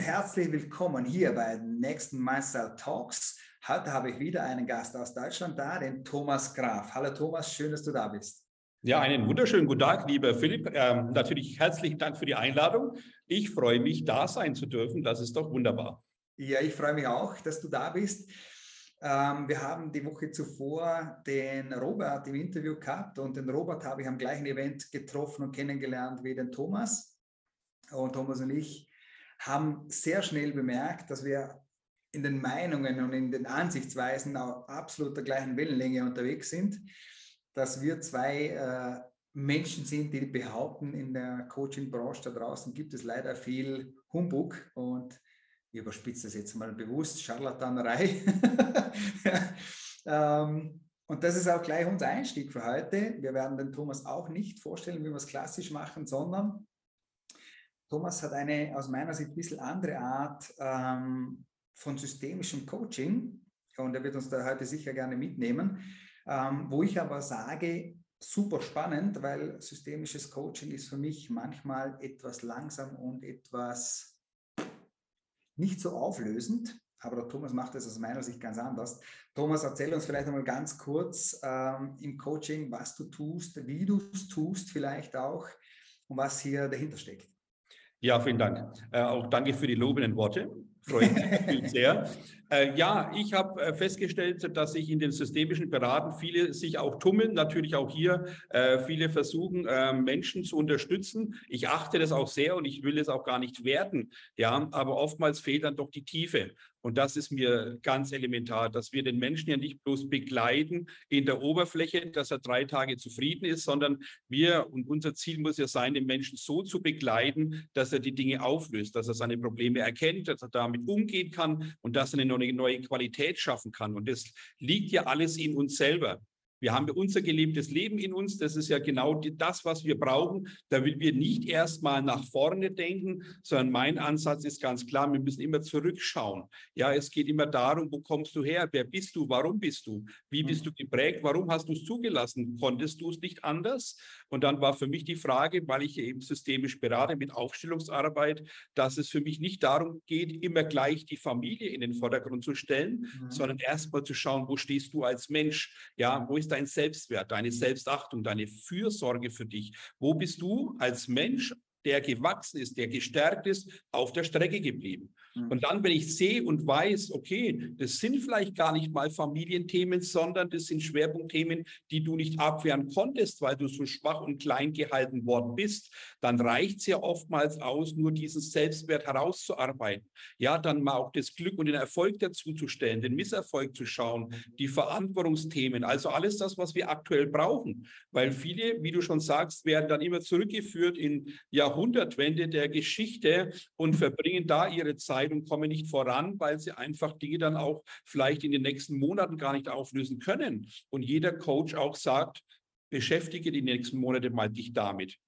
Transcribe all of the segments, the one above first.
und herzlich willkommen hier bei den nächsten Mindstyle Talks. Heute habe ich wieder einen Gast aus Deutschland da, den Thomas Graf. Hallo Thomas, schön, dass du da bist. Ja, einen wunderschönen guten Tag, lieber Philipp. Ähm, natürlich herzlichen Dank für die Einladung. Ich freue mich, da sein zu dürfen. Das ist doch wunderbar. Ja, ich freue mich auch, dass du da bist. Ähm, wir haben die Woche zuvor den Robert im Interview gehabt und den Robert habe ich am gleichen Event getroffen und kennengelernt wie den Thomas. Und Thomas und ich haben sehr schnell bemerkt, dass wir in den Meinungen und in den Ansichtsweisen auf absolut der gleichen Wellenlänge unterwegs sind, dass wir zwei äh, Menschen sind, die behaupten, in der Coaching-Branche da draußen gibt es leider viel Humbug und ich überspitze das jetzt mal bewusst, Scharlatanerei. ähm, und das ist auch gleich unser Einstieg für heute. Wir werden den Thomas auch nicht vorstellen, wie wir es klassisch machen, sondern Thomas hat eine aus meiner Sicht ein bisschen andere Art ähm, von systemischem Coaching und er wird uns da heute sicher gerne mitnehmen, ähm, wo ich aber sage, super spannend, weil systemisches Coaching ist für mich manchmal etwas langsam und etwas nicht so auflösend. Aber der Thomas macht das aus meiner Sicht ganz anders. Thomas, erzähl uns vielleicht einmal ganz kurz ähm, im Coaching, was du tust, wie du es tust, vielleicht auch und was hier dahinter steckt. Ja, vielen Dank. Äh, auch danke für die lobenden Worte. Freut mich sehr. Äh, ja, ich habe äh, festgestellt, dass sich in den systemischen Beraten viele sich auch tummeln, natürlich auch hier äh, viele versuchen, äh, Menschen zu unterstützen. Ich achte das auch sehr und ich will es auch gar nicht werten. Ja, aber oftmals fehlt dann doch die Tiefe. Und das ist mir ganz elementar, dass wir den Menschen ja nicht bloß begleiten in der Oberfläche, dass er drei Tage zufrieden ist, sondern wir und unser Ziel muss ja sein, den Menschen so zu begleiten, dass er die Dinge auflöst, dass er seine Probleme erkennt, dass er damit umgehen kann und dass er eine neue Qualität schaffen kann. Und das liegt ja alles in uns selber. Wir haben unser gelebtes Leben in uns. Das ist ja genau das, was wir brauchen, damit wir nicht erstmal nach vorne denken, sondern mein Ansatz ist ganz klar, wir müssen immer zurückschauen. Ja, es geht immer darum, wo kommst du her? Wer bist du? Warum bist du? Wie bist du geprägt? Warum hast du es zugelassen? Konntest du es nicht anders? Und dann war für mich die Frage, weil ich eben systemisch berate mit Aufstellungsarbeit, dass es für mich nicht darum geht, immer gleich die Familie in den Vordergrund zu stellen, mhm. sondern erstmal zu schauen, wo stehst du als Mensch? Ja, wo ist dein Selbstwert, deine Selbstachtung, deine Fürsorge für dich? Wo bist du als Mensch, der gewachsen ist, der gestärkt ist, auf der Strecke geblieben? Mhm. Und dann, wenn ich sehe und weiß, okay, das sind vielleicht gar nicht mal Familienthemen, sondern das sind Schwerpunktthemen, die du nicht abwehren konntest, weil du so schwach und klein gehalten worden bist, dann reicht es ja oftmals aus, nur diesen Selbstwert herauszuarbeiten. Ja, dann mal auch das Glück und den Erfolg dazuzustellen, den Misserfolg zu schauen, die Verantwortungsthemen, also alles das, was wir aktuell brauchen. Weil viele, wie du schon sagst, werden dann immer zurückgeführt in Jahrhundertwende der Geschichte und verbringen da ihre Zeit Und kommen nicht voran, weil sie einfach Dinge dann auch vielleicht in den nächsten Monaten gar nicht auflösen können. Und jeder Coach auch sagt, beschäftige die nächsten Monate mal dich damit.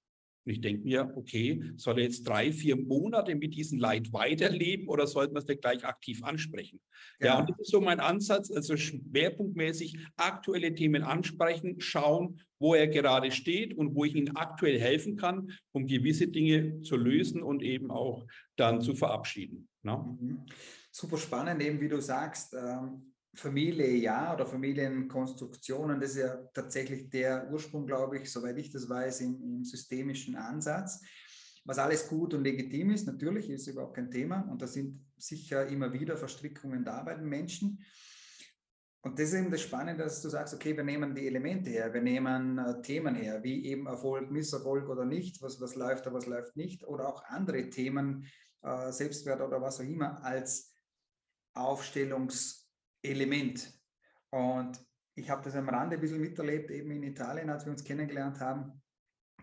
Und ich denke mir, okay, soll er jetzt drei, vier Monate mit diesem Leid weiterleben oder sollten wir es denn gleich aktiv ansprechen? Ja. ja, und das ist so mein Ansatz, also schwerpunktmäßig aktuelle Themen ansprechen, schauen, wo er gerade steht und wo ich ihm aktuell helfen kann, um gewisse Dinge zu lösen und eben auch dann zu verabschieden. Ne? Mhm. Super spannend, eben wie du sagst. Ähm Familie ja oder Familienkonstruktionen, das ist ja tatsächlich der Ursprung, glaube ich, soweit ich das weiß, im, im, systemischen Ansatz. Was alles gut und legitim ist, natürlich ist überhaupt kein Thema und da sind sicher immer wieder Verstrickungen da bei den Menschen. Und das ist eben das Spannende, dass du sagst, okay, wir nehmen die Elemente her, wir nehmen äh, Themen her, wie eben Erfolg, Misserfolg oder nicht, was, was läuft oder was läuft nicht, oder auch andere Themen, äh, Selbstwert oder was auch immer, als Aufstellungs- Element. Und ich habe das am Rande ein bisschen miterlebt, eben in Italien, als wir uns kennengelernt haben.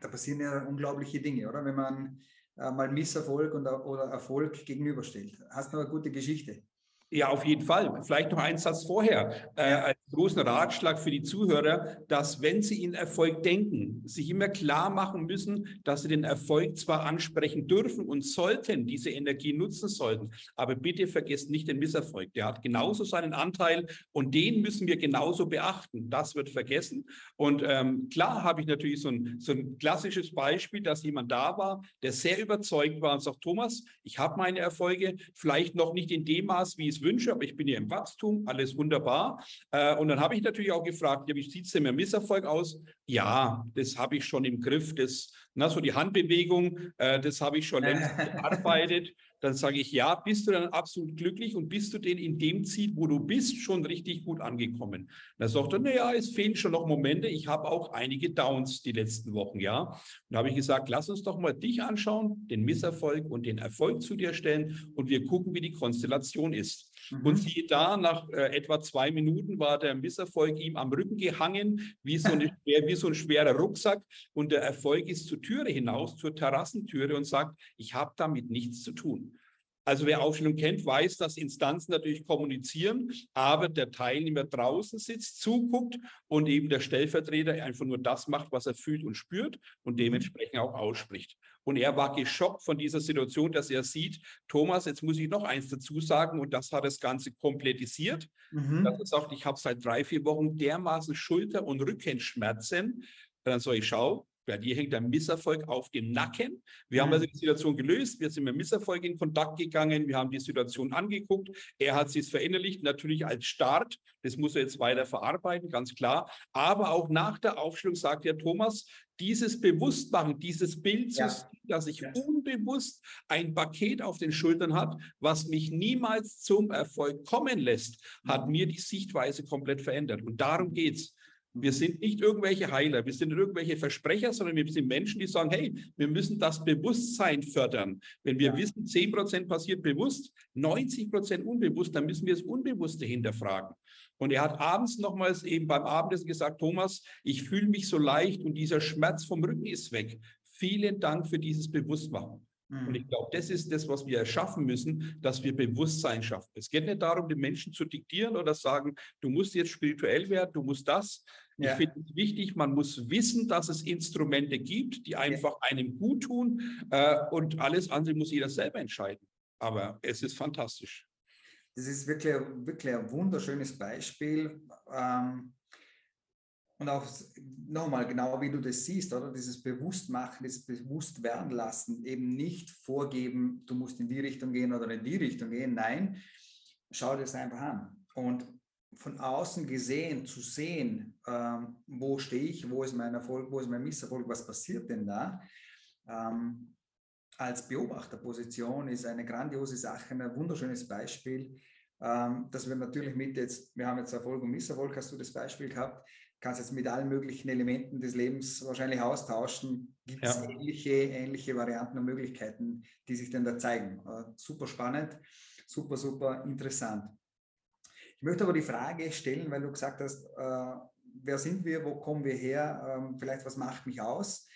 Da passieren ja unglaubliche Dinge, oder? Wenn man äh, mal Misserfolg und, oder Erfolg gegenüberstellt. Hast du eine gute Geschichte? Ja, auf jeden Fall. Vielleicht noch ein Satz vorher. Äh, großen Ratschlag für die Zuhörer, dass wenn sie in Erfolg denken, sich immer klar machen müssen, dass sie den Erfolg zwar ansprechen dürfen und sollten, diese Energie nutzen sollten, aber bitte vergesst nicht den Misserfolg. Der hat genauso seinen Anteil und den müssen wir genauso beachten. Das wird vergessen. Und ähm, klar habe ich natürlich so ein, so ein klassisches Beispiel, dass jemand da war, der sehr überzeugt war und sagt, Thomas, ich habe meine Erfolge, vielleicht noch nicht in dem Maß, wie es wünsche, aber ich bin ja im Wachstum, alles wunderbar. Äh, und dann habe ich natürlich auch gefragt, ja, wie sieht es denn mit Misserfolg aus? Ja, das habe ich schon im Griff. Das, na, so die Handbewegung, äh, das habe ich schon längst gearbeitet dann sage ich, ja, bist du dann absolut glücklich und bist du denn in dem Ziel, wo du bist, schon richtig gut angekommen? Dann sagt er, naja, es fehlen schon noch Momente. Ich habe auch einige Downs die letzten Wochen, ja. Und da habe ich gesagt, lass uns doch mal dich anschauen, den Misserfolg und den Erfolg zu dir stellen und wir gucken, wie die Konstellation ist. Mhm. Und siehe da, nach äh, etwa zwei Minuten war der Misserfolg ihm am Rücken gehangen, wie so, eine, wie so ein schwerer Rucksack. Und der Erfolg ist zur Türe hinaus, zur Terrassentüre und sagt, ich habe damit nichts zu tun. Also wer Aufstellung kennt, weiß, dass Instanzen natürlich kommunizieren, aber der Teilnehmer draußen sitzt, zuguckt und eben der Stellvertreter einfach nur das macht, was er fühlt und spürt und dementsprechend auch ausspricht. Und er war geschockt von dieser Situation, dass er sieht, Thomas, jetzt muss ich noch eins dazu sagen und das hat das Ganze komplettisiert. Mhm. Dass er sagt, ich habe seit drei, vier Wochen dermaßen Schulter- und Rückenschmerzen. Dann soll ich schauen, bei dir hängt der Misserfolg auf dem Nacken. Wir haben mhm. also die Situation gelöst. Wir sind mit Misserfolg in Kontakt gegangen. Wir haben die Situation angeguckt. Er hat sich verinnerlicht, natürlich als Start. Das muss er jetzt weiter verarbeiten, ganz klar. Aber auch nach der Aufstellung sagt ja Thomas, dieses Bewusstmachen, dieses Bild ja. zu sehen, dass ich ja. unbewusst ein Paket auf den Schultern hat, was mich niemals zum Erfolg kommen lässt, hat mhm. mir die Sichtweise komplett verändert. Und darum geht es. Wir sind nicht irgendwelche Heiler, wir sind nicht irgendwelche Versprecher, sondern wir sind Menschen, die sagen, hey, wir müssen das Bewusstsein fördern. Wenn wir ja. wissen, 10 Prozent passiert bewusst, 90 Prozent unbewusst, dann müssen wir das Unbewusste hinterfragen. Und er hat abends nochmals eben beim Abendessen gesagt, Thomas, ich fühle mich so leicht und dieser Schmerz vom Rücken ist weg. Vielen Dank für dieses Bewusstmachen. Und ich mhm. glaube, das ist das, was wir erschaffen müssen, dass wir Bewusstsein schaffen. Es geht nicht darum, den Menschen zu diktieren oder sagen, du musst jetzt spirituell werden, du musst das. Ja. Ich finde es wichtig, man muss wissen, dass es Instrumente gibt, die einfach ja. einem gut tun äh, und alles andere muss jeder selber entscheiden. Aber es ist fantastisch. Das ist wirklich, wirklich ein wunderschönes Beispiel. Ähm, und auch nochmal, genau wie du das siehst, oder? Dieses Bewusstmachen, das Bewusstwerden lassen, eben nicht vorgeben, du musst in die Richtung gehen oder in die Richtung gehen. Nein, schau dir das einfach an. Und von außen gesehen zu sehen, ähm, wo stehe ich, wo ist mein Erfolg, wo ist mein Misserfolg, was passiert denn da, ähm, als Beobachterposition ist eine grandiose Sache, ein wunderschönes Beispiel, ähm, dass wir natürlich mit jetzt, wir haben jetzt Erfolg und Misserfolg, hast du das Beispiel gehabt, kannst jetzt mit allen möglichen Elementen des Lebens wahrscheinlich austauschen. Gibt es ja. ähnliche, ähnliche Varianten und Möglichkeiten, die sich denn da zeigen? Äh, super spannend, super, super interessant. Ich möchte aber die Frage stellen, weil du gesagt hast, äh, wer sind wir, wo kommen wir her, ähm, vielleicht was macht mich aus?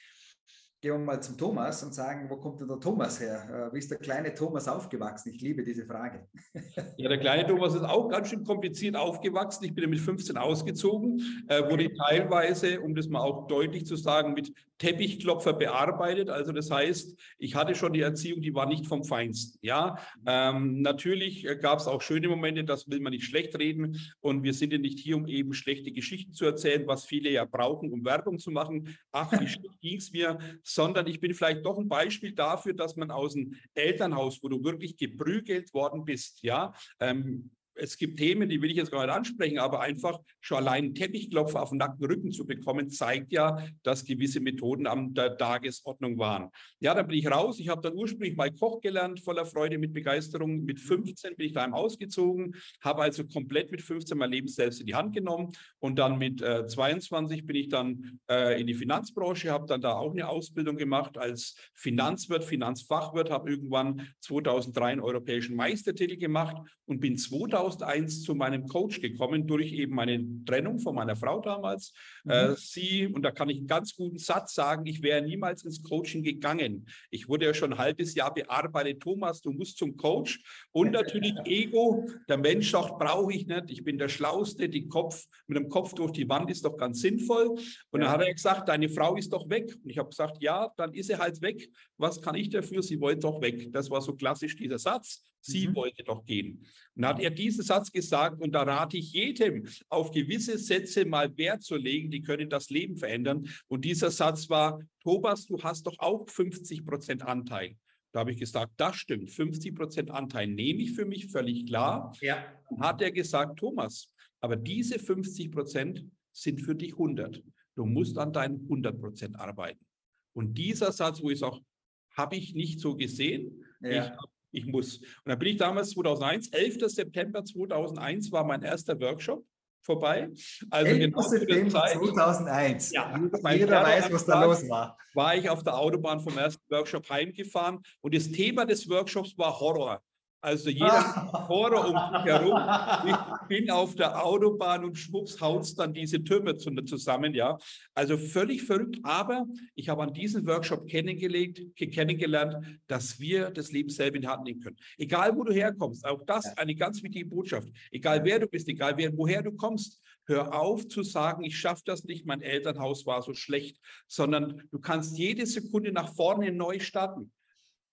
Gehen wir mal zum Thomas und sagen, wo kommt denn der Thomas her? Äh, wie ist der kleine Thomas aufgewachsen? Ich liebe diese Frage. Ja, der kleine Thomas ist auch ganz schön kompliziert aufgewachsen. Ich bin mit 15 ausgezogen, äh, wurde teilweise, um das mal auch deutlich zu sagen, mit Teppichklopfer bearbeitet. Also das heißt, ich hatte schon die Erziehung, die war nicht vom Feinsten. Ja, ähm, natürlich äh, gab es auch schöne Momente, das will man nicht schlecht reden. Und wir sind ja nicht hier, um eben schlechte Geschichten zu erzählen, was viele ja brauchen, um Werbung zu machen. Ach, wie ging es mir, sondern ich bin vielleicht doch ein Beispiel dafür, dass man aus dem Elternhaus, wo du wirklich geprügelt worden bist, ja, ähm, es gibt Themen, die will ich jetzt gar nicht ansprechen, aber einfach schon allein einen Teppichklopfer auf den nackten Rücken zu bekommen, zeigt ja, dass gewisse Methoden an der Tagesordnung waren. Ja, dann bin ich raus. Ich habe dann ursprünglich mal Koch gelernt, voller Freude, mit Begeisterung. Mit 15 bin ich daheim ausgezogen, habe also komplett mit 15 mein Leben selbst in die Hand genommen. Und dann mit äh, 22 bin ich dann äh, in die Finanzbranche, habe dann da auch eine Ausbildung gemacht als Finanzwirt, Finanzfachwirt, habe irgendwann 2003 einen europäischen Meistertitel gemacht und bin 2000 2001 zu meinem Coach gekommen, durch eben meine Trennung von meiner Frau damals. Mhm. Äh, sie, und da kann ich einen ganz guten Satz sagen, ich wäre niemals ins Coaching gegangen. Ich wurde ja schon ein halbes Jahr bearbeitet, Thomas, du musst zum Coach. Und natürlich Ego, der Mensch sagt, brauche ich nicht, ich bin der Schlauste, die Kopf, mit dem Kopf durch die Wand ist doch ganz sinnvoll. Und ja. dann hat er gesagt, deine Frau ist doch weg. Und ich habe gesagt, ja, dann ist sie halt weg. Was kann ich dafür? Sie wollte doch weg. Das war so klassisch dieser Satz. Sie mhm. wollte doch gehen. Und dann hat er diesen Satz gesagt, und da rate ich jedem, auf gewisse Sätze mal Wert zu legen, die können das Leben verändern. Und dieser Satz war, Thomas, du hast doch auch 50 Prozent Anteil. Da habe ich gesagt, das stimmt, 50 Prozent Anteil nehme ich für mich, völlig klar. Ja. Dann hat er gesagt, Thomas, aber diese 50 Prozent sind für dich 100. Du musst an deinen 100 Prozent arbeiten. Und dieser Satz, wo ich sage, habe ich nicht so gesehen. Ja. Ich, ich muss. Und dann bin ich damals 2001, 11. September 2001 war mein erster Workshop vorbei. Also 11. genau September Zeit, 2001. Ja, Jeder weiß, was da los war. War ich auf der Autobahn vom ersten Workshop heimgefahren und das Thema des Workshops war Horror. Also jeder Horror um mich herum. Ich bin auf der Autobahn und schwupps haut dann diese Türme zusammen, ja. Also völlig verrückt. Aber ich habe an diesem Workshop kennengelernt, kennengelernt, dass wir das Leben selber in die Hand nehmen können. Egal, wo du herkommst. Auch das eine ganz wichtige Botschaft. Egal, wer du bist, egal, wer, woher du kommst. Hör auf zu sagen, ich schaffe das nicht, mein Elternhaus war so schlecht, sondern du kannst jede Sekunde nach vorne neu starten.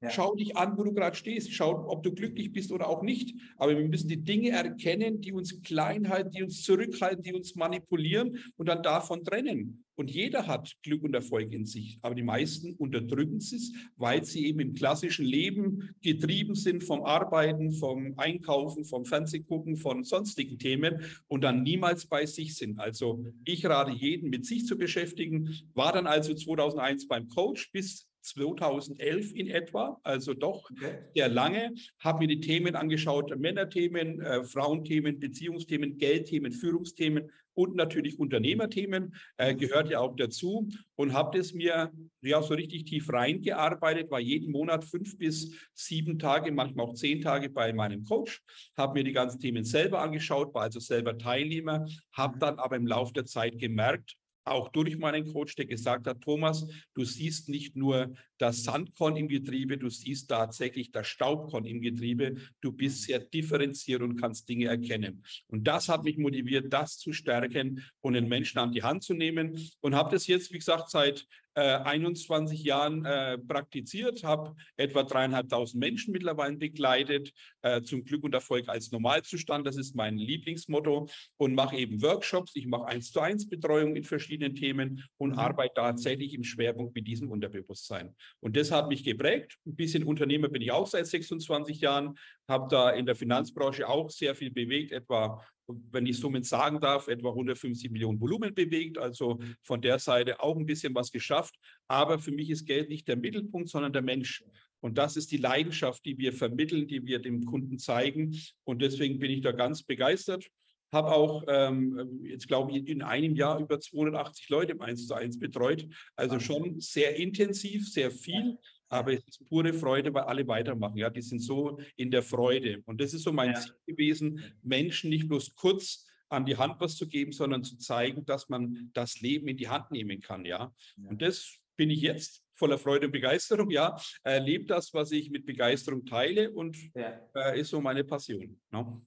Ja. Schau dich an, wo du gerade stehst. Schau, ob du glücklich bist oder auch nicht. Aber wir müssen die Dinge erkennen, die uns klein halten, die uns zurückhalten, die uns manipulieren und dann davon trennen. Und jeder hat Glück und Erfolg in sich. Aber die meisten unterdrücken es, weil sie eben im klassischen Leben getrieben sind vom Arbeiten, vom Einkaufen, vom Fernsehgucken, von sonstigen Themen und dann niemals bei sich sind. Also ich rate jeden, mit sich zu beschäftigen. War dann also 2001 beim Coach bis 2011 in etwa, also doch okay. sehr lange, habe mir die Themen angeschaut, Männerthemen, äh, Frauenthemen, Beziehungsthemen, Geldthemen, Führungsthemen und natürlich Unternehmerthemen, äh, gehört ja auch dazu und habe das mir ja so richtig tief reingearbeitet, war jeden Monat fünf bis sieben Tage, manchmal auch zehn Tage bei meinem Coach, habe mir die ganzen Themen selber angeschaut, war also selber Teilnehmer, habe mhm. dann aber im Laufe der Zeit gemerkt, auch durch meinen Coach, der gesagt hat, Thomas, du siehst nicht nur das Sandkorn im Getriebe, du siehst tatsächlich das Staubkorn im Getriebe. Du bist sehr differenziert und kannst Dinge erkennen. Und das hat mich motiviert, das zu stärken und den Menschen an die Hand zu nehmen. Und habe das jetzt, wie gesagt, seit äh, 21 Jahren äh, praktiziert, habe etwa dreieinhalbtausend Menschen mittlerweile begleitet, äh, zum Glück und Erfolg als Normalzustand. Das ist mein Lieblingsmotto und mache eben Workshops. Ich mache eins zu eins Betreuung in verschiedenen Themen und mhm. arbeite tatsächlich im Schwerpunkt mit diesem Unterbewusstsein. Und das hat mich geprägt. Ein bisschen Unternehmer bin ich auch seit 26 Jahren, habe da in der Finanzbranche auch sehr viel bewegt, etwa, wenn ich Summen sagen darf, etwa 150 Millionen Volumen bewegt. Also von der Seite auch ein bisschen was geschafft. Aber für mich ist Geld nicht der Mittelpunkt, sondern der Mensch. Und das ist die Leidenschaft, die wir vermitteln, die wir dem Kunden zeigen. Und deswegen bin ich da ganz begeistert habe auch ähm, jetzt, glaube ich, in einem Jahr über 280 Leute im 1 zu 1 betreut. Also schon sehr intensiv, sehr viel, aber es ist pure Freude, weil alle weitermachen. Ja, die sind so in der Freude. Und das ist so mein ja. Ziel gewesen, Menschen nicht bloß kurz an die Hand was zu geben, sondern zu zeigen, dass man das Leben in die Hand nehmen kann. Ja, ja. und das bin ich jetzt voller Freude und Begeisterung. Ja, erlebe das, was ich mit Begeisterung teile und ja. äh, ist so meine Passion. Ne?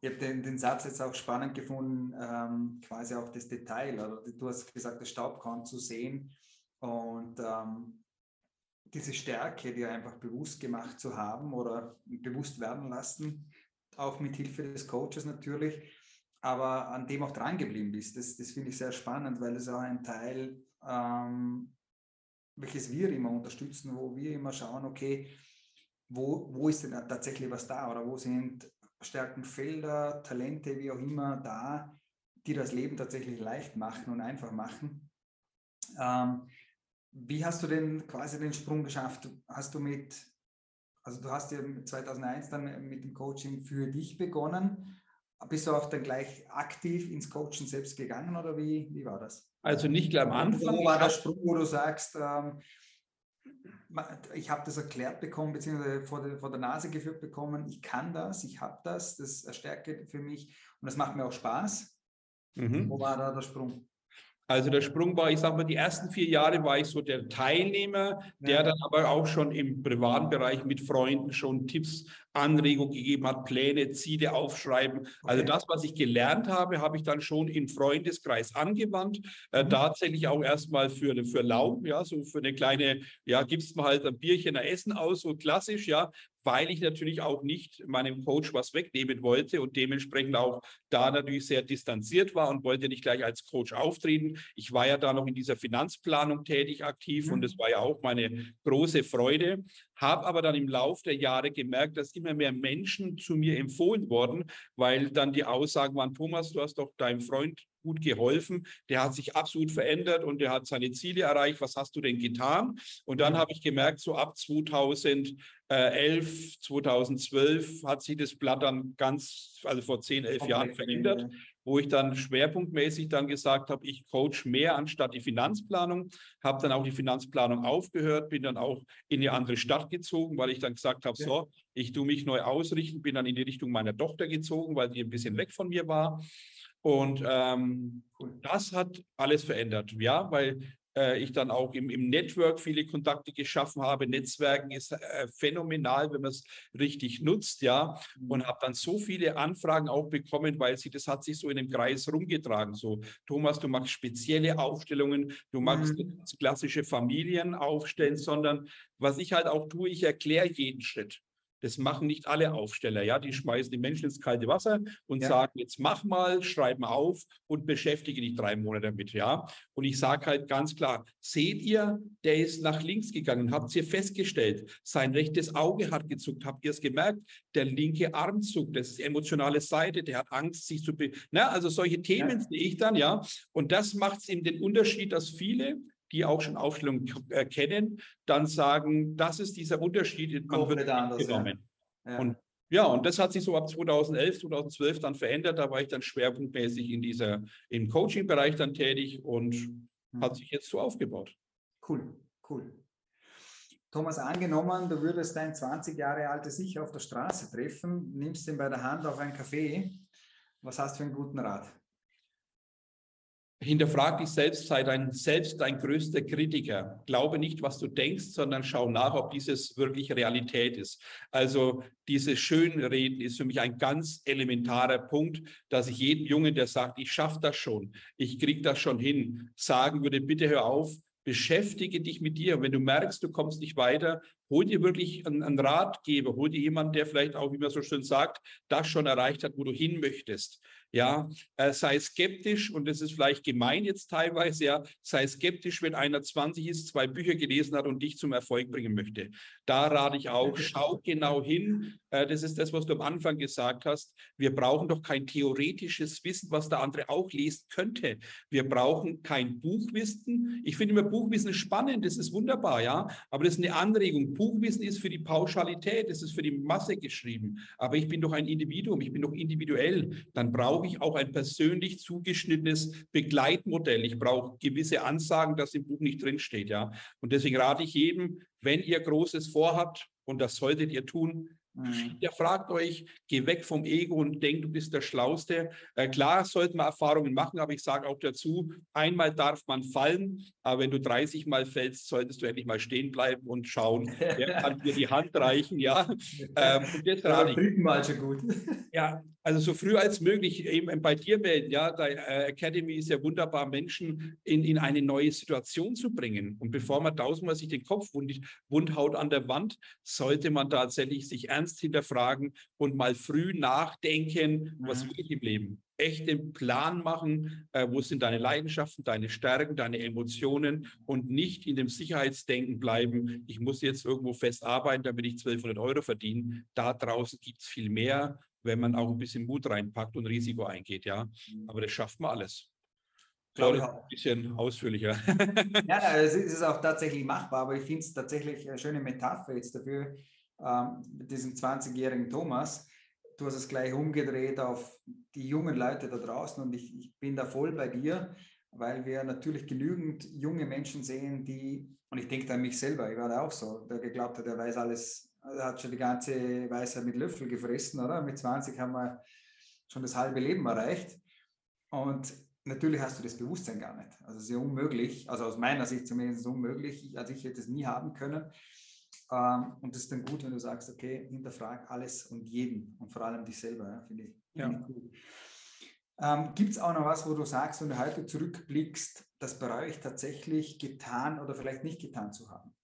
Ich habe den, den Satz jetzt auch spannend gefunden, ähm, quasi auch das Detail. Oder du hast gesagt, das Staubkorn zu sehen und ähm, diese Stärke, die einfach bewusst gemacht zu haben oder bewusst werden lassen, auch mit Hilfe des Coaches natürlich, aber an dem auch dran geblieben bist. Das, das finde ich sehr spannend, weil es auch ein Teil, ähm, welches wir immer unterstützen, wo wir immer schauen, okay, wo, wo ist denn tatsächlich was da oder wo sind Stärken, Felder, Talente, wie auch immer, da, die das Leben tatsächlich leicht machen und einfach machen. Ähm, wie hast du denn quasi den Sprung geschafft? Hast du mit, also du hast ja 2001 dann mit dem Coaching für dich begonnen. Bist du auch dann gleich aktiv ins Coaching selbst gegangen oder wie, wie war das? Also nicht gleich am Anfang. Wo war der Sprung, wo du sagst, ähm, ich habe das erklärt bekommen, beziehungsweise vor der, vor der Nase geführt bekommen, ich kann das, ich habe das, das erstärkt für mich und das macht mir auch Spaß. Mhm. Wo war da der Sprung? Also der Sprung war, ich sage mal, die ersten vier Jahre war ich so der Teilnehmer, der ja. dann aber auch schon im privaten Bereich mit Freunden schon Tipps, Anregungen gegeben hat, Pläne, Ziele aufschreiben. Also okay. Also das, was ich gelernt habe, habe ich dann schon im Freundeskreis angewandt. Äh, mhm. tatsächlich auch erstmal für, für Lau, ja, so für eine kleine, ja, gibst mal halt ein Bierchen, ein Essen aus, so klassisch, ja weil ich natürlich auch nicht meinem Coach was wegnehmen wollte und dementsprechend auch da natürlich sehr distanziert war und wollte nicht gleich als Coach auftreten. Ich war ja da noch in dieser Finanzplanung tätig aktiv mhm. und das war ja auch meine große Freude. Habe aber dann im Laufe der Jahre gemerkt, dass immer mehr Menschen zu mir empfohlen wurden, weil dann die Aussagen waren, Thomas, du hast doch deinem Freund gut geholfen. Der hat sich absolut verändert und der hat seine Ziele erreicht. Was hast du denn getan? Und dann habe ich gemerkt, so ab 2011, 2012 hat sich das Blatt dann ganz, also vor 10, 11 Jahren verändert wo ich dann schwerpunktmäßig dann gesagt habe, ich coach mehr anstatt die Finanzplanung, habe dann auch die Finanzplanung aufgehört, bin dann auch in eine andere Stadt gezogen, weil ich dann gesagt habe, ja. so, ich tue mich neu ausrichten, bin dann in die Richtung meiner Tochter gezogen, weil die ein bisschen weg von mir war und ähm, das hat alles verändert, ja, weil äh, ich dann auch im, im Network viele Kontakte geschaffen habe. Netzwerken ist äh, phänomenal, wenn man es richtig nutzt, ja. Mhm. Und habe dann so viele Anfragen auch bekommen, weil sie, das hat sich so in dem Kreis rumgetragen. So, Thomas, du machst spezielle Aufstellungen, du machst mhm. klassische Familien aufstellen, sondern was ich halt auch tue, ich erkläre jeden Schritt. Das machen nicht alle Aufsteller. Ja, die schmeißen die Menschen ins kalte Wasser und ja. sagen, jetzt mach mal, schreib mal auf und beschäftige dich drei Monate damit. Ja, und ich sage halt ganz klar, seht ihr, der ist nach links gegangen, habt ihr festgestellt, sein rechtes Auge hat gezuckt, habt ihr es gemerkt, der linke Arm zuckt, das ist die emotionale Seite, der hat Angst, sich zu, be na, also solche Themen ja. sehe ich dann, ja, und das macht eben den Unterschied, dass viele die auch schon Aufstellungen kennen, dann sagen, das ist dieser Unterschied, man wird anders, genommen. Ja. Ja. Und ja, und das hat sich so ab 2011, 2012 dann verändert. Da war ich dann schwerpunktmäßig in dieser, im Coaching-Bereich dann tätig und mhm. hat sich jetzt so aufgebaut. Cool, cool. Thomas, angenommen, du würdest dein 20 Jahre altes Ich auf der Straße treffen, nimmst ihn bei der Hand auf einen Kaffee. Was hast du für einen guten Rat? Hinterfrag dich selbst, sei dein selbst dein größter Kritiker. Glaube nicht, was du denkst, sondern schau nach, ob dieses wirklich Realität ist. Also dieses Schönreden ist für mich ein ganz elementarer Punkt, dass ich jedem Jungen, der sagt, ich schaffe das schon, ich kriege das schon hin, sagen würde, bitte hör auf, beschäftige dich mit dir. Und wenn du merkst, du kommst nicht weiter, hol dir wirklich einen, einen Ratgeber, hol dir jemanden, der vielleicht auch, wie man so schön sagt, das schon erreicht hat, wo du hin möchtest. Ja, äh, sei skeptisch und das ist vielleicht gemein jetzt teilweise, ja, sei skeptisch, wenn einer 20 ist, zwei Bücher gelesen hat und dich zum Erfolg bringen möchte. Da rate ich auch, schau genau hin. Äh, das ist das, was du am Anfang gesagt hast. Wir brauchen doch kein theoretisches Wissen, was der andere auch lesen könnte. Wir brauchen kein Buchwissen. Ich finde immer Buchwissen spannend, das ist wunderbar, ja, aber das ist eine Anregung. Buchwissen ist für die Pauschalität, es ist für die Masse geschrieben. Aber ich bin doch ein Individuum, ich bin doch individuell. Dann brauche ich auch ein persönlich zugeschnittenes Begleitmodell. Ich brauche gewisse Ansagen, das im Buch nicht drinsteht. Ja? Und deswegen rate ich jedem, wenn ihr Großes vorhabt, und das solltet ihr tun, Mhm. Ihr fragt euch, geh weg vom Ego und denk, du bist der Schlauste. Äh, klar sollten wir Erfahrungen machen, aber ich sage auch dazu, einmal darf man fallen, aber wenn du 30 Mal fällst, solltest du endlich mal stehen bleiben und schauen, wer kann dir die Hand reichen, ja. Ähm, und jetzt gerade Mal schon gut. Ja, also so früh als möglich eben bei dir melden, ja. Deine äh, Academy ist ja wunderbar, Menschen in, in eine neue Situation zu bringen. Und bevor man tausendmal sich den Kopf wund, wundhaut an der Wand, sollte man tatsächlich sich ernst hinterfragen und mal früh nachdenken, was will ich im Leben? Echt den Plan machen, äh, wo sind deine Leidenschaften, deine Stärken, deine Emotionen und nicht in dem Sicherheitsdenken bleiben, ich muss jetzt irgendwo fest arbeiten, damit ich 1200 Euro verdiene. Da draußen gibt es viel mehr, wenn man auch ein bisschen Mut reinpackt und Risiko eingeht, ja. Aber das schafft man alles. Glaube ich auch. Ein bisschen ausführlicher. ja, es ist auch tatsächlich machbar, aber ich finde es tatsächlich eine schöne Metapher jetzt dafür, ähm, mit diesem 20-jährigen Thomas du hast es gleich umgedreht auf die jungen Leute da draußen und ich, ich bin da voll bei dir. weil wir natürlich genügend junge Menschen sehen, die, und ich denke an mich selber, ich war da auch so, der geglaubt hat, er weiß alles, er hat schon die ganze Weisheit mit Löffel gefressen, oder? Mit 20 haben wir schon das halbe Leben erreicht. Und natürlich hast du das Bewusstsein gar nicht. Also es ist ja unmöglich, also aus meiner Sicht zumindest unmöglich, also ich hätte es nie haben können. Ähm, und es ist dann gut, wenn du sagst, okay, hinterfrag alles und jeden und vor allem dich selber, ja, finde ich, find ja. ich gut. Ähm, Gibt es auch noch was, wo du sagst, wenn du heute zurückblickst, das bereue ich tatsächlich getan oder vielleicht nicht getan zu haben?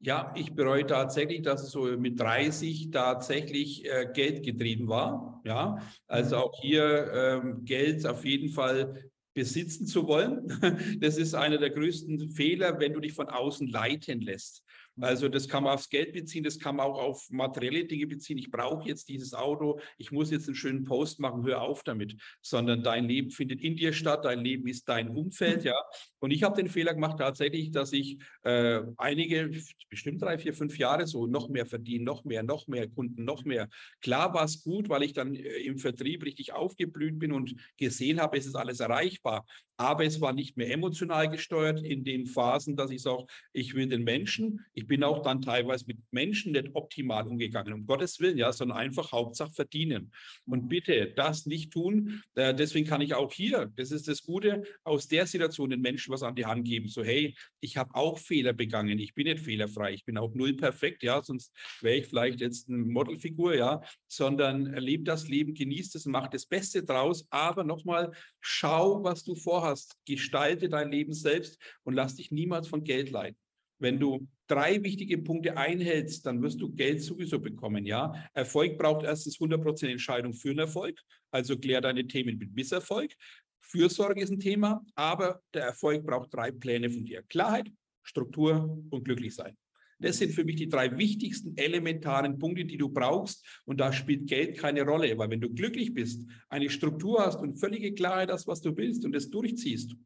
Ja, ich bereue tatsächlich, dass es so mit 30 tatsächlich äh, Geld getrieben war. Ja, also mhm. auch hier ähm, Geld auf jeden Fall besitzen zu wollen. Das ist einer der größten Fehler, wenn du dich von außen leiten lässt. Also das kann man aufs Geld beziehen, das kann man auch auf materielle Dinge beziehen. Ich brauche jetzt dieses Auto, ich muss jetzt einen schönen Post machen, hör auf damit. Sondern dein Leben findet in dir statt, dein Leben ist dein Umfeld, ja. Und ich habe den Fehler gemacht tatsächlich, dass ich äh, einige, bestimmt drei, vier, fünf Jahre so noch mehr verdiene, noch mehr, noch mehr Kunden, noch mehr. Klar war es gut, weil ich dann äh, im Vertrieb richtig aufgeblüht bin und gesehen habe, es ist alles erreichbar aber es war nicht mehr emotional gesteuert in den Phasen, dass ich sage, ich will den Menschen. Ich bin auch dann teilweise mit Menschen nicht optimal umgegangen, um Gottes Willen, ja, sondern einfach Hauptsache verdienen. Und bitte das nicht tun. Äh, deswegen kann ich auch hier, das ist das Gute, aus der Situation den Menschen was an die Hand geben. So, hey, ich habe auch Fehler begangen. Ich bin nicht fehlerfrei. Ich bin auch null perfekt, ja, sonst wäre ich vielleicht jetzt eine Modelfigur, ja, sondern erlebe das Leben, genießt es, mach das Beste draus. Aber nochmal, schau, was du vorhast hast, gestalte dein Leben selbst und lass dich niemals von Geld leiten. Wenn du drei wichtige Punkte einhältst, dann wirst du Geld sowieso bekommen, ja. Erfolg braucht erstens 100% Entscheidung für einen Erfolg, also klär deine Themen mit Misserfolg. Fürsorge ist ein Thema, aber der Erfolg braucht drei Pläne von dir. Klarheit, Struktur und glücklich sein. Das sind für mich die drei wichtigsten elementaren Punkte, die du brauchst. Und da spielt Geld keine Rolle, weil wenn du glücklich bist, eine Struktur hast und völlige Klarheit hast, was du willst und es durchziehst,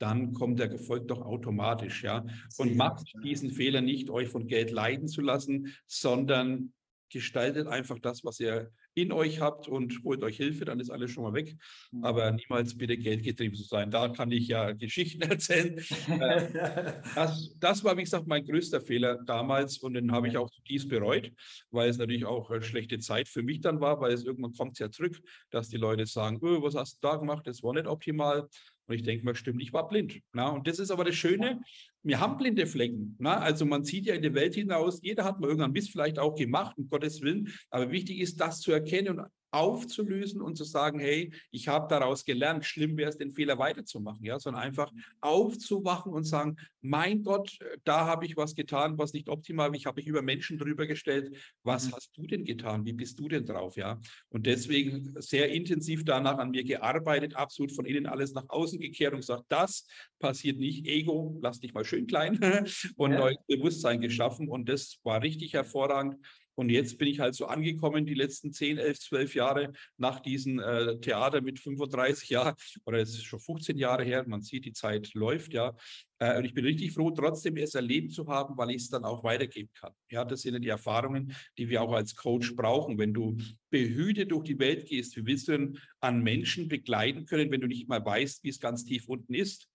dann kommt der Erfolg doch automatisch, ja. Und macht diesen Fehler nicht, euch von Geld leiden zu lassen, sondern gestaltet einfach das, was ihr in euch habt und holt euch Hilfe, dann ist alles schon mal weg. Mhm. Aber niemals bitte geldgetrieben zu sein. Da kann ich ja Geschichten erzählen. Äh, das, das war, wie gesagt, mein größter Fehler damals und den habe ich auch zutiefst bereut, weil es natürlich auch eine schlechte Zeit für mich dann war, weil es irgendwann kommt es ja zurück, dass die Leute sagen, oh, was hast du da gemacht, das war nicht optimal. Und ich denke mal, stimmt, ich war blind. Na? Und das ist aber das Schöne, wir haben blinde Flecken. Na? Also man sieht ja in die Welt hinaus, jeder hat mal irgendwann Mist vielleicht auch gemacht, um Gottes Willen. Aber wichtig ist, das zu erkennen und aufzulösen und zu sagen, hey, ich habe daraus gelernt, schlimm wäre es, den Fehler weiterzumachen, ja, sondern einfach aufzuwachen und sagen, mein Gott, da habe ich was getan, was nicht optimal, ich habe mich über Menschen drüber gestellt, was mhm. hast du denn getan, wie bist du denn drauf, ja, und deswegen sehr intensiv danach an mir gearbeitet, absolut von innen alles nach außen gekehrt und gesagt, das passiert nicht, Ego, lass dich mal schön klein und ja. neues Bewusstsein geschaffen. Und das war richtig hervorragend und jetzt bin ich halt so angekommen, die letzten 10, 11, 12 Jahre nach diesem äh, Theater mit 35 Jahren, oder es ist schon 15 Jahre her, man sieht, die Zeit läuft, ja. Äh, und ich bin richtig froh, trotzdem es erlebt zu haben, weil ich es dann auch weitergeben kann. Ja, das sind ja die Erfahrungen, die wir auch als Coach brauchen. Wenn du behütet durch die Welt gehst, wie willst du denn an Menschen begleiten können, wenn du nicht mal weißt, wie es ganz tief unten ist?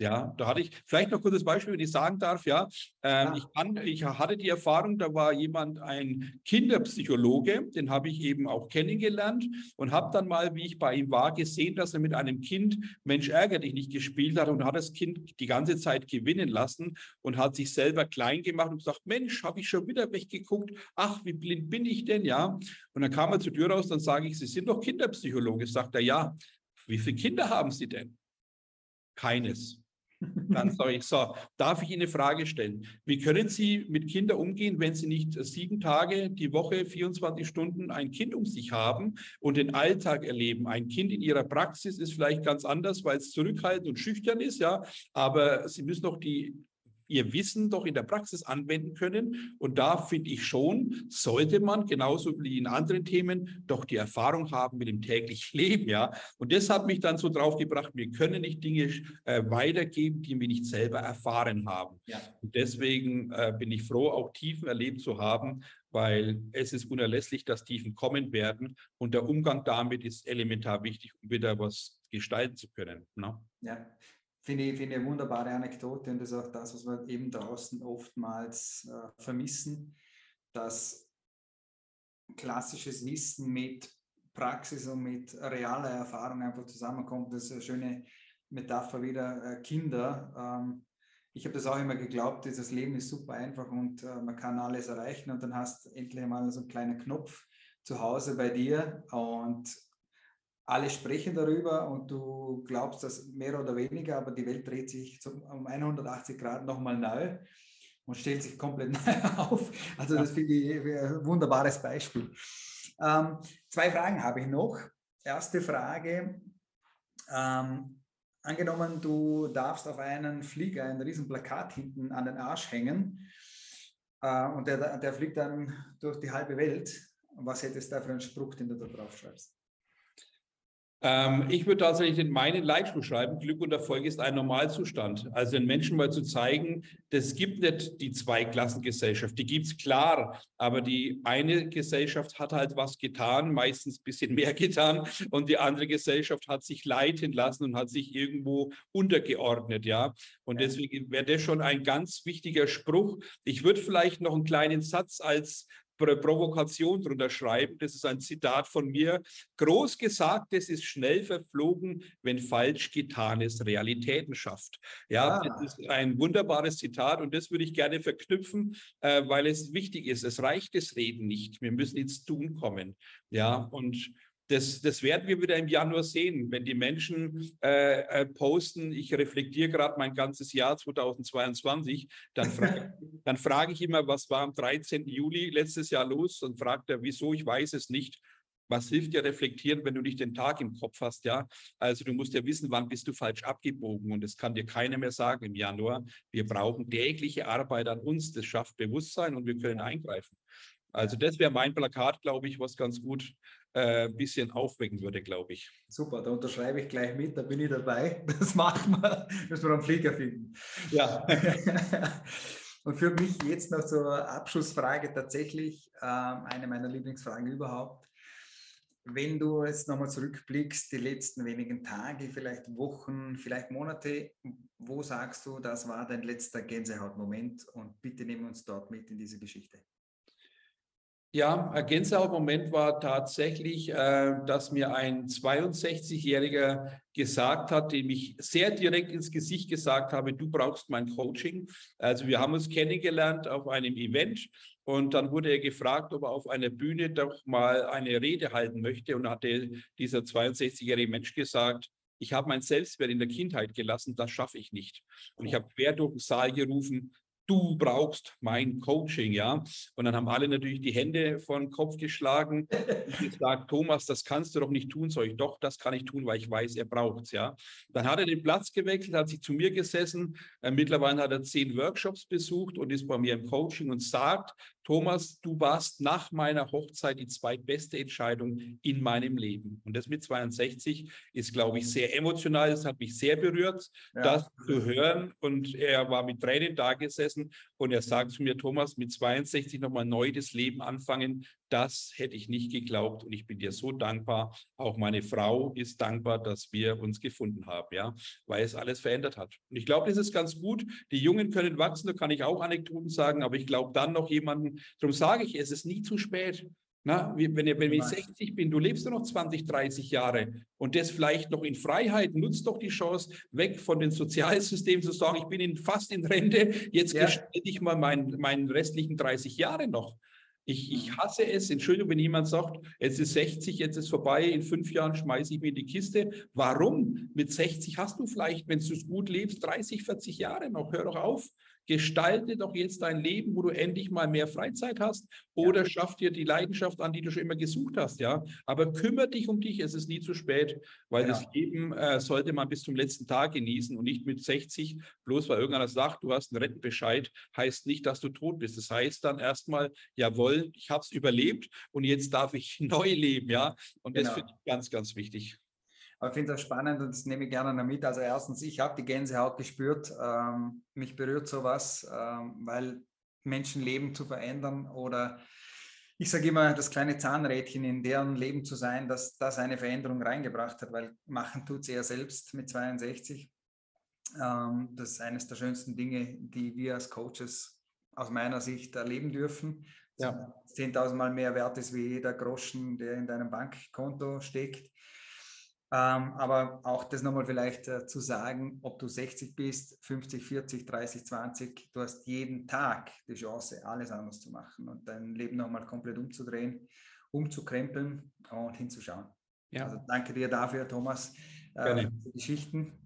Ja, da hatte ich vielleicht noch kurzes Beispiel, wenn ich sagen darf. Ja, ähm, ja. Ich, kann, ich hatte die Erfahrung, da war jemand, ein Kinderpsychologe, den habe ich eben auch kennengelernt und habe dann mal, wie ich bei ihm war, gesehen, dass er mit einem Kind Mensch ärger dich nicht gespielt hat und hat das Kind die ganze Zeit gewinnen lassen und hat sich selber klein gemacht und gesagt, Mensch, habe ich schon wieder weggeguckt. Ach, wie blind bin ich denn? Ja. Und dann kam er zur Tür raus, dann sage ich, Sie sind doch Kinderpsychologe. Sagt er, ja. Wie viele Kinder haben Sie denn? Keines. Dann sage ich, so, darf ich Ihnen eine Frage stellen? Wie können Sie mit Kindern umgehen, wenn Sie nicht sieben Tage die Woche, 24 Stunden ein Kind um sich haben und den Alltag erleben? Ein Kind in Ihrer Praxis ist vielleicht ganz anders, weil es zurückhaltend und schüchtern ist, ja, aber Sie müssen doch die ihr Wissen doch in der Praxis anwenden können. Und da finde ich schon, sollte man genauso wie in anderen Themen doch die Erfahrung haben mit dem täglichen Leben. Ja? Und das hat mich dann so drauf gebracht, wir können nicht Dinge äh, weitergeben, die wir nicht selber erfahren haben. Ja. Und deswegen äh, bin ich froh, auch Tiefen erlebt zu haben, weil es ist unerlässlich, dass Tiefen kommen werden. Und der Umgang damit ist elementar wichtig, um wieder was gestalten zu können. Ne? Ja, finde ich, find ich eine wunderbare Anekdote und das ist auch das, was wir eben draußen oftmals äh, vermissen, dass klassisches Wissen mit Praxis und mit realer Erfahrung einfach zusammenkommt. Das ist eine schöne Metapher wieder, äh, Kinder. Ähm, ich habe das auch immer geglaubt, dieses Leben ist super einfach und äh, man kann alles erreichen und dann hast endlich mal so einen kleinen Knopf zu Hause bei dir und alle sprechen darüber und du glaubst das mehr oder weniger, aber die Welt dreht sich um 180 Grad nochmal neu und stellt sich komplett neu auf. Also das finde ich ein wunderbares Beispiel. Ähm, zwei Fragen habe ich noch. Erste Frage. Ähm, angenommen, du darfst auf einen Flieger ein riesen Plakat hinten an den Arsch hängen äh, und der, der fliegt dann durch die halbe Welt. Was hättest du da für einen Spruch, den du da drauf schreibst? Ähm, ich würde tatsächlich in meinen Leitspruch schreiben, Glück und Erfolg ist ein Normalzustand. Also den Menschen mal zu zeigen, das gibt nicht die Zweiklassengesellschaft, die gibt es klar, aber die eine Gesellschaft hat halt was getan, meistens ein bisschen mehr getan und die andere Gesellschaft hat sich leiten lassen und hat sich irgendwo untergeordnet, ja. Und deswegen wäre das schon ein ganz wichtiger Spruch. Ich würde vielleicht noch einen kleinen Satz als Provokation drunter schreiben. Das ist ein Zitat von mir. Groß gesagt, es ist schnell verflogen, wenn falsch getanes Realitäten schafft. Ja, ah. das ist ein wunderbares Zitat und das würde ich gerne verknüpfen, äh, weil es wichtig ist. Es reicht das Reden nicht. Wir müssen ins Tun kommen. Ja, und das, das werden wir wieder im Januar sehen, wenn die Menschen äh, äh posten, ich reflektiere gerade mein ganzes Jahr 2022, dann, frage, dann frage ich immer, was war am 13. Juli letztes Jahr los? Und fragt er, wieso, ich weiß es nicht. Was hilft dir reflektieren, wenn du nicht den Tag im Kopf hast, ja? Also du musst ja wissen, wann bist du falsch abgebogen und das kann dir keiner mehr sagen im Januar. Wir brauchen tägliche Arbeit an uns, das schafft Bewusstsein und wir können eingreifen. Also das wäre mein Plakat, glaube ich, was ganz gut äh, ein bisschen aufwecken würde, glaube ich. Super, da unterschreibe ich gleich mit, da bin ich dabei. Das machen wir, müssen wir einen Flieger finden. Ja. Und für mich jetzt noch zur Abschlussfrage tatsächlich ähm, eine meiner Lieblingsfragen überhaupt. Wenn du jetzt nochmal zurückblickst, die letzten wenigen Tage, vielleicht Wochen, vielleicht Monate, wo sagst du, das war dein letzter Gänsehautmoment und bitte nimm uns dort mit in diese Geschichte. Ja, ein Gänsehaut-Moment war tatsächlich, äh, dass mir ein 62-Jähriger gesagt hat, dem ich sehr direkt ins Gesicht gesagt habe, du brauchst mein Coaching. Also wir haben uns kennengelernt auf einem Event und dann wurde er gefragt, ob er auf einer Bühne doch mal eine Rede halten möchte und hatte dieser 62-jährige Mensch gesagt, ich habe mein Selbstwert in der Kindheit gelassen, das schaffe ich nicht. Und ich habe quer durch den Saal gerufen, du brauchst mein Coaching, ja. Und dann haben alle natürlich die Hände vor den Kopf geschlagen und gesagt, Thomas, das kannst du doch nicht tun. Soll ich doch, das kann ich tun, weil ich weiß, er braucht es, ja. Dann hat er den Platz gewechselt, hat sich zu mir gesessen. Äh, mittlerweile hat er zehn Workshops besucht und ist bei mir im Coaching und sagt, Thomas, du warst nach meiner Hochzeit die zweitbeste Entscheidung in meinem Leben. Und das mit 62 ist, glaube ich, sehr emotional. Das hat mich sehr berührt, ja. das zu hören. Und er war mit Tränen da gesessen und er sagt zu mir, Thomas, mit 62 nochmal neu das Leben anfangen, das hätte ich nicht geglaubt. Und ich bin dir so dankbar. Auch meine Frau ist dankbar, dass wir uns gefunden haben, ja, weil es alles verändert hat. Und ich glaube, das ist ganz gut. Die Jungen können wachsen, da kann ich auch Anekdoten sagen, aber ich glaube dann noch jemanden, darum sage ich, es ist nie zu spät. Na, wenn, wenn ich 60 bin, du lebst ja noch 20, 30 Jahre und das vielleicht noch in Freiheit, nutzt doch die Chance, weg von den Sozialsystemen zu sagen, ich bin in, fast in Rente, jetzt ja. gestalte ich mal meinen, meinen restlichen 30 Jahre noch. Ich, ich, hasse es, Entschuldigung, wenn jemand sagt, jetzt ist 60, jetzt ist vorbei, in fünf Jahren schmeiße ich mir in die Kiste. Warum? Mit 60 hast du vielleicht, wenn du es gut lebst, 30, 40 Jahre noch. Hör doch auf. Gestalte doch jetzt dein Leben, wo du endlich mal mehr Freizeit hast oder ja. schaff dir die Leidenschaft an, die du schon immer gesucht hast, ja. Aber kümmere dich um dich, es ist nie zu spät, weil ja. das Leben äh, sollte man bis zum letzten Tag genießen und nicht mit 60, bloß weil irgendeiner sagt, du hast einen Rentenbescheid, heißt nicht, dass du tot bist. Das heißt dann erstmal, jawohl, ich habe es überlebt und jetzt darf ich neu leben, ja. Und genau. das finde ich ganz, ganz wichtig. Aber ich finde das spannend und das nehme ich gerne mit. Also erstens, ich habe die Gänsehaut gespürt. Ähm, mich berührt sowas, ähm, weil Menschenleben zu verändern oder ich sage immer, das kleine Zahnrädchen in deren Leben zu sein, dass das eine Veränderung reingebracht hat, weil machen tut sie ja selbst mit 62. Ähm, das ist eines der schönsten Dinge, die wir als Coaches aus meiner Sicht erleben dürfen. Ja. 10.000 Mal mehr wert ist wie jeder Groschen, der in deinem Bankkonto steckt. Ähm, aber auch das nochmal vielleicht äh, zu sagen, ob du 60 bist, 50, 40, 30, 20, du hast jeden Tag die Chance, alles anders zu machen und dein Leben nochmal komplett umzudrehen, umzukrempeln und hinzuschauen. Ja. Also danke dir dafür, Thomas, äh, für die Geschichten.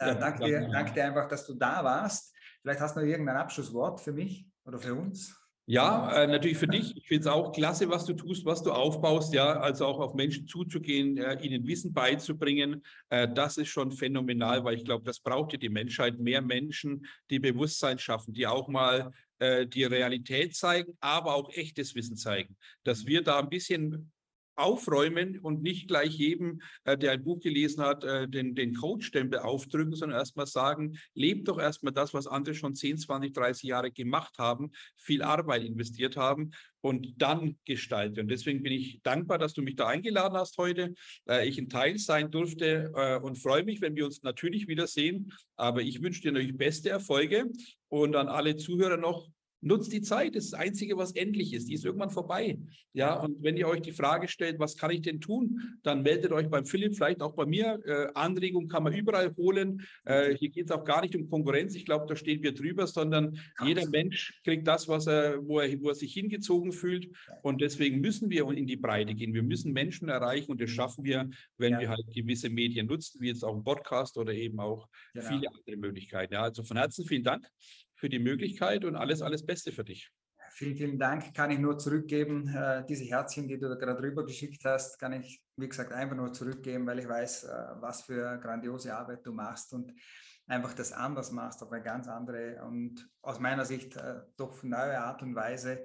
Äh, ja, danke, dir, danke dir einfach, dass du da warst. Vielleicht hast du noch irgendein Abschlusswort für mich oder für uns. Ja, äh, natürlich für dich. Ich finde es auch klasse, was du tust, was du aufbaust, ja, also auch auf Menschen zuzugehen, äh, ihnen Wissen beizubringen. Äh, das ist schon phänomenal, weil ich glaube, das braucht ja die Menschheit. Mehr Menschen, die Bewusstsein schaffen, die auch mal äh, die Realität zeigen, aber auch echtes Wissen zeigen. Dass wir da ein bisschen aufräumen und nicht gleich jedem, äh, der ein Buch gelesen hat, äh, den, den Coach-Stempel aufdrücken, sondern erstmal sagen, lebt doch erstmal das, was andere schon 10, 20, 30 Jahre gemacht haben, viel Arbeit investiert haben und dann gestalten. Und deswegen bin ich dankbar, dass du mich da eingeladen hast heute, äh, ich ein Teil sein durfte und freue mich, wenn wir uns natürlich wiedersehen. Aber ich wünsche dir natürlich beste Erfolge und an alle Zuhörer noch, Nutzt die Zeit, das ist das Einzige, was endlich ist. Die ist irgendwann vorbei. Ja, und wenn ihr euch die Frage stellt, was kann ich denn tun, dann meldet euch beim Philipp, vielleicht auch bei mir. Äh, Anregungen kann man überall holen. Äh, hier geht es auch gar nicht um Konkurrenz. Ich glaube, da stehen wir drüber, sondern jeder Mensch kriegt das, was er, wo, er, wo er sich hingezogen fühlt. Und deswegen müssen wir in die Breite gehen. Wir müssen Menschen erreichen und das schaffen wir, wenn ja. wir halt gewisse Medien nutzen, wie jetzt auch ein Podcast oder eben auch genau. viele andere Möglichkeiten. Ja, also von Herzen vielen Dank für die Möglichkeit und alles, alles Beste für dich. Vielen, vielen Dank. Kann ich nur zurückgeben. Äh, diese Herzchen, die du da gerade rüber geschickt hast, kann ich, wie gesagt, einfach nur zurückgeben, weil ich weiß, äh, was für grandiose Arbeit du machst und einfach das anders machst, auf eine ganz andere und aus meiner Sicht äh, doch neue Art und Weise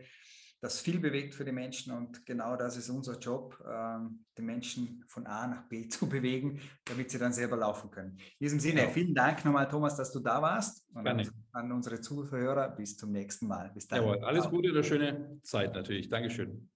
das viel bewegt für die Menschen und genau das ist unser Job, ähm, die Menschen von A nach B zu bewegen, damit sie dann selber laufen können. In diesem Sinne, genau. vielen Dank nochmal, Thomas, dass du da warst und Gerne. An unsere Zuhörer. Bis zum nächsten Mal. Bis dann. Jawohl, alles Gute, eine schöne Zeit natürlich. Dankeschön.